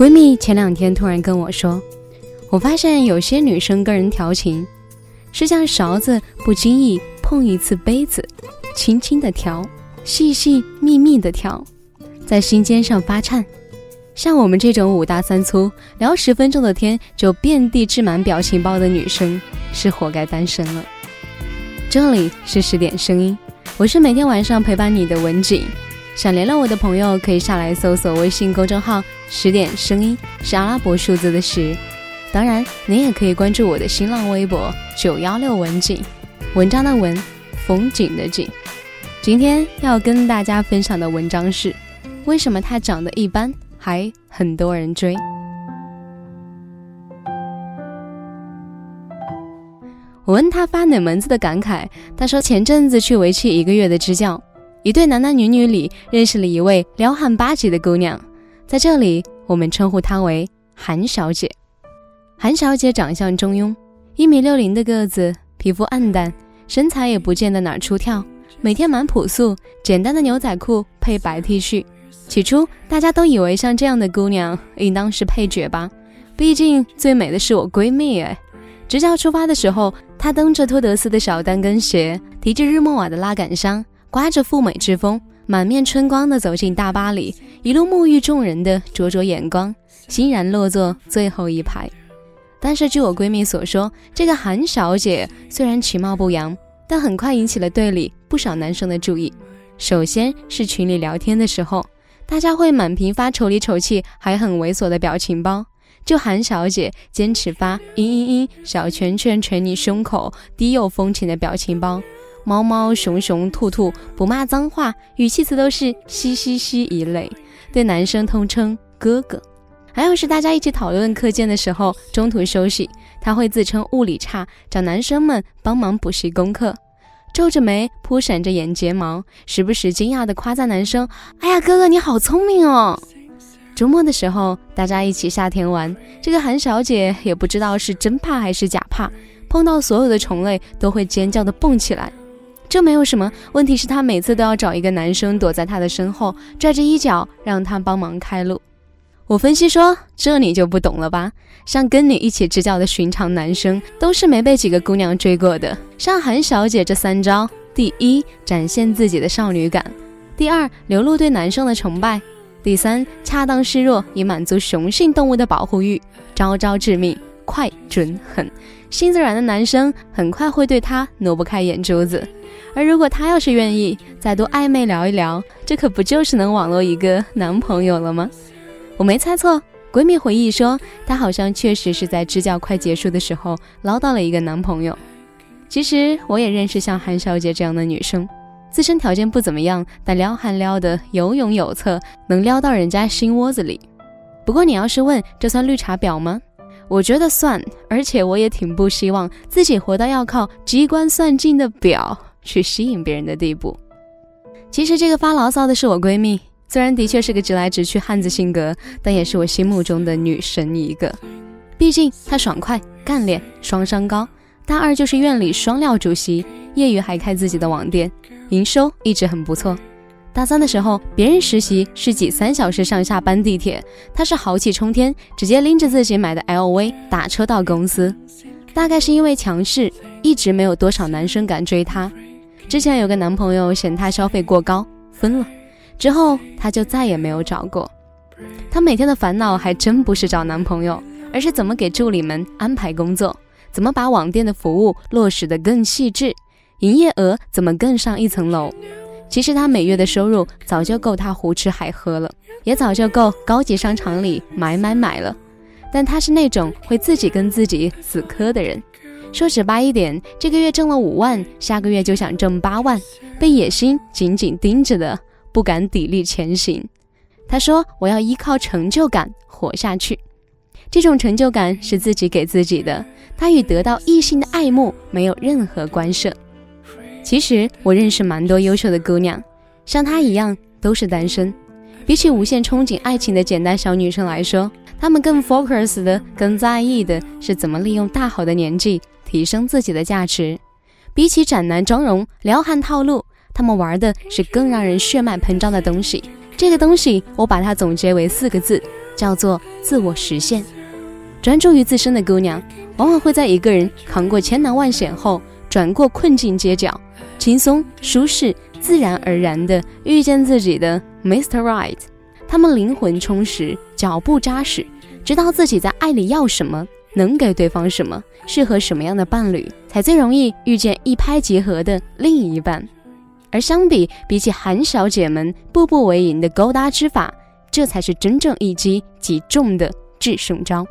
闺蜜前两天突然跟我说，我发现有些女生跟人调情，是像勺子不经意碰一次杯子，轻轻的调，细细密密的调，在心尖上发颤。像我们这种五大三粗聊十分钟的天就遍地置满表情包的女生，是活该单身了。这里是十点声音，我是每天晚上陪伴你的文景。想联络我的朋友可以下来搜索微信公众号“十点声音”，是阿拉伯数字的十。当然，您也可以关注我的新浪微博“九幺六文景”，文章的文，风景的景。今天要跟大家分享的文章是：为什么他长得一般？还很多人追。我问他发哪门子的感慨，他说前阵子去为期一个月的支教，一对男男女女里认识了一位撩汉八级的姑娘，在这里我们称呼她为韩小姐。韩小姐长相中庸，一米六零的个子，皮肤暗淡，身材也不见得哪儿出挑，每天蛮朴素，简单的牛仔裤配白 T 恤。起初，大家都以为像这样的姑娘应当是配角吧，毕竟最美的是我闺蜜哎。直教出发的时候，她蹬着托德斯的小单跟鞋，提着日莫瓦的拉杆箱，刮着赴美之风，满面春光地走进大巴里，一路沐浴众人的灼灼眼光，欣然落座最后一排。但是据我闺蜜所说，这个韩小姐虽然其貌不扬，但很快引起了队里不少男生的注意。首先是群里聊天的时候。大家会满屏发丑里丑气还很猥琐的表情包，就韩小姐坚持发嘤嘤嘤小拳拳捶你胸口低幼风情的表情包，猫猫熊熊兔兔不骂脏话，语气词都是嘻嘻嘻一类，对男生通称哥哥。还有是大家一起讨论课件的时候，中途休息，他会自称物理差，找男生们帮忙补习功课。皱着眉，扑闪着眼睫毛，时不时惊讶地夸赞男生：“哎呀，哥哥你好聪明哦！”周末的时候，大家一起下田玩，这个韩小姐也不知道是真怕还是假怕，碰到所有的虫类都会尖叫的蹦起来。这没有什么问题，是她每次都要找一个男生躲在她的身后，拽着衣角让她帮忙开路。我分析说，这你就不懂了吧？像跟你一起支教的寻常男生，都是没被几个姑娘追过的。像韩小姐这三招：第一，展现自己的少女感；第二，流露对男生的崇拜；第三，恰当示弱，以满足雄性动物的保护欲，招招致命，快准狠。心子软的男生很快会对她挪不开眼珠子。而如果她要是愿意再多暧昧聊一聊，这可不就是能网络一个男朋友了吗？我没猜错，闺蜜回忆说，她好像确实是在支教快结束的时候捞到了一个男朋友。其实我也认识像韩小姐这样的女生，自身条件不怎么样，但撩汉撩得有勇有策，能撩到人家心窝子里。不过你要是问这算绿茶婊吗？我觉得算，而且我也挺不希望自己活到要靠机关算尽的表去吸引别人的地步。其实这个发牢骚的是我闺蜜。虽然的确是个直来直去汉子性格，但也是我心目中的女神一个。毕竟她爽快、干练、双商高。大二就是院里双料主席，业余还开自己的网店，营收一直很不错。大三的时候，别人实习是挤三小时上下班地铁，她是豪气冲天，直接拎着自己买的 LV 打车到公司。大概是因为强势，一直没有多少男生敢追她。之前有个男朋友嫌她消费过高，分了。之后，她就再也没有找过。她每天的烦恼还真不是找男朋友，而是怎么给助理们安排工作，怎么把网店的服务落实得更细致，营业额怎么更上一层楼。其实他每月的收入早就够他胡吃海喝了，也早就够高级商场里买买买了。但他是那种会自己跟自己死磕的人。说直白一点，这个月挣了五万，下个月就想挣八万，被野心紧紧盯着的。不敢砥砺前行，他说：“我要依靠成就感活下去，这种成就感是自己给自己的，他与得到异性的爱慕没有任何关涉。”其实我认识蛮多优秀的姑娘，像她一样都是单身。比起无限憧憬爱情的简单小女生来说，她们更 focus 的、更在意的是怎么利用大好的年纪提升自己的价值。比起斩男妆容、撩汉套路。他们玩的是更让人血脉膨胀的东西，这个东西我把它总结为四个字，叫做自我实现。专注于自身的姑娘，往往会在一个人扛过千难万险后，转过困境街角，轻松、舒适、自然而然地遇见自己的 Mr. Right。他们灵魂充实，脚步扎实，知道自己在爱里要什么，能给对方什么，适合什么样的伴侣，才最容易遇见一拍即合的另一半。而相比比起韩小姐们步步为营的勾搭之法，这才是真正一击即中的制胜招。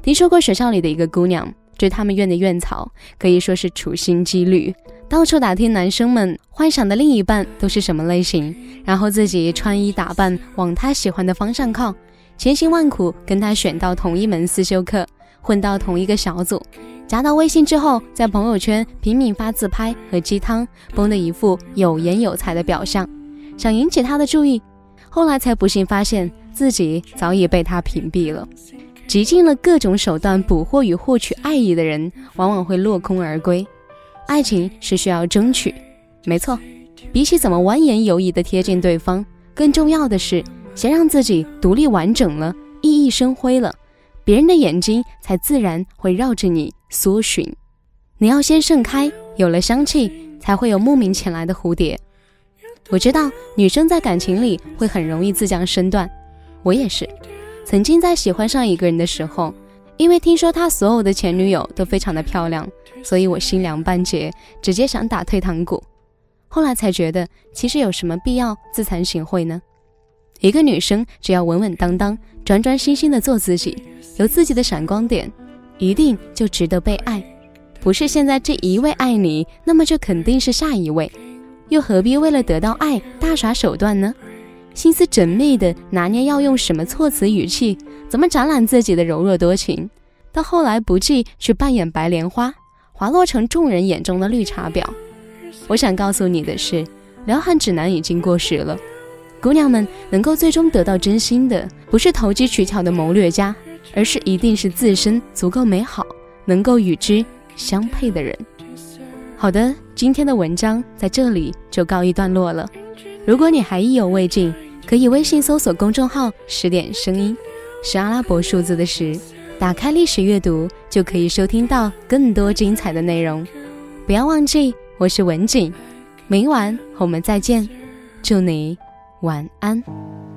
听说过学校里的一个姑娘，追他们院的院草，可以说是处心积虑，到处打听男生们幻想的另一半都是什么类型，然后自己穿衣打扮往他喜欢的方向靠，千辛万苦跟他选到同一门思修课，混到同一个小组。加到微信之后，在朋友圈拼命发自拍和鸡汤，绷得一副有颜有才的表象，想引起他的注意。后来才不幸发现自己早已被他屏蔽了。极尽了各种手段捕获与获取爱意的人，往往会落空而归。爱情是需要争取，没错。比起怎么完颜犹疑地贴近对方，更重要的是先让自己独立完整了，熠熠生辉了。别人的眼睛才自然会绕着你搜寻，你要先盛开，有了香气，才会有慕名前来的蝴蝶。我知道女生在感情里会很容易自降身段，我也是。曾经在喜欢上一个人的时候，因为听说他所有的前女友都非常的漂亮，所以我心凉半截，直接想打退堂鼓。后来才觉得，其实有什么必要自惭形秽呢？一个女生只要稳稳当当、专专心心的做自己。有自己的闪光点，一定就值得被爱。不是现在这一位爱你，那么就肯定是下一位。又何必为了得到爱大耍手段呢？心思缜密的拿捏要用什么措辞语气，怎么展览自己的柔弱多情，到后来不济去扮演白莲花，滑落成众人眼中的绿茶婊。我想告诉你的是，撩汉指南已经过时了。姑娘们能够最终得到真心的，不是投机取巧的谋略家。而是一定是自身足够美好，能够与之相配的人。好的，今天的文章在这里就告一段落了。如果你还意犹未尽，可以微信搜索公众号“十点声音”，是阿拉伯数字的十，打开历史阅读就可以收听到更多精彩的内容。不要忘记，我是文景，明晚我们再见，祝你晚安。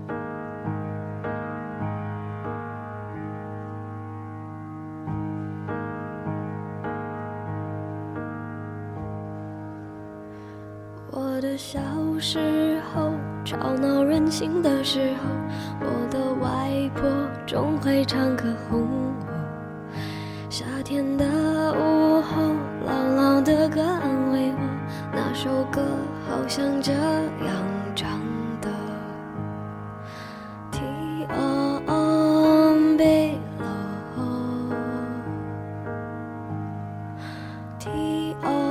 闹任性的时候，我的外婆总会唱歌哄我。夏天的午后，姥姥的歌安慰我，那首歌好像这样唱。离开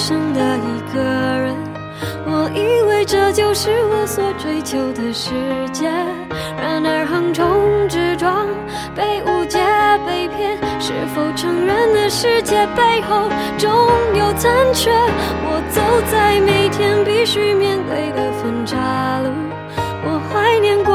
剩的一个人，我以为这就是我所追求的世界。然而横冲直撞，被误解、被骗，是否承认的世界背后总有残缺？我走在每天必须面对的分岔路，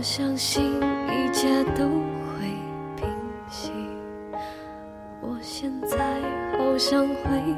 我相信一切都会平息。我现在好想回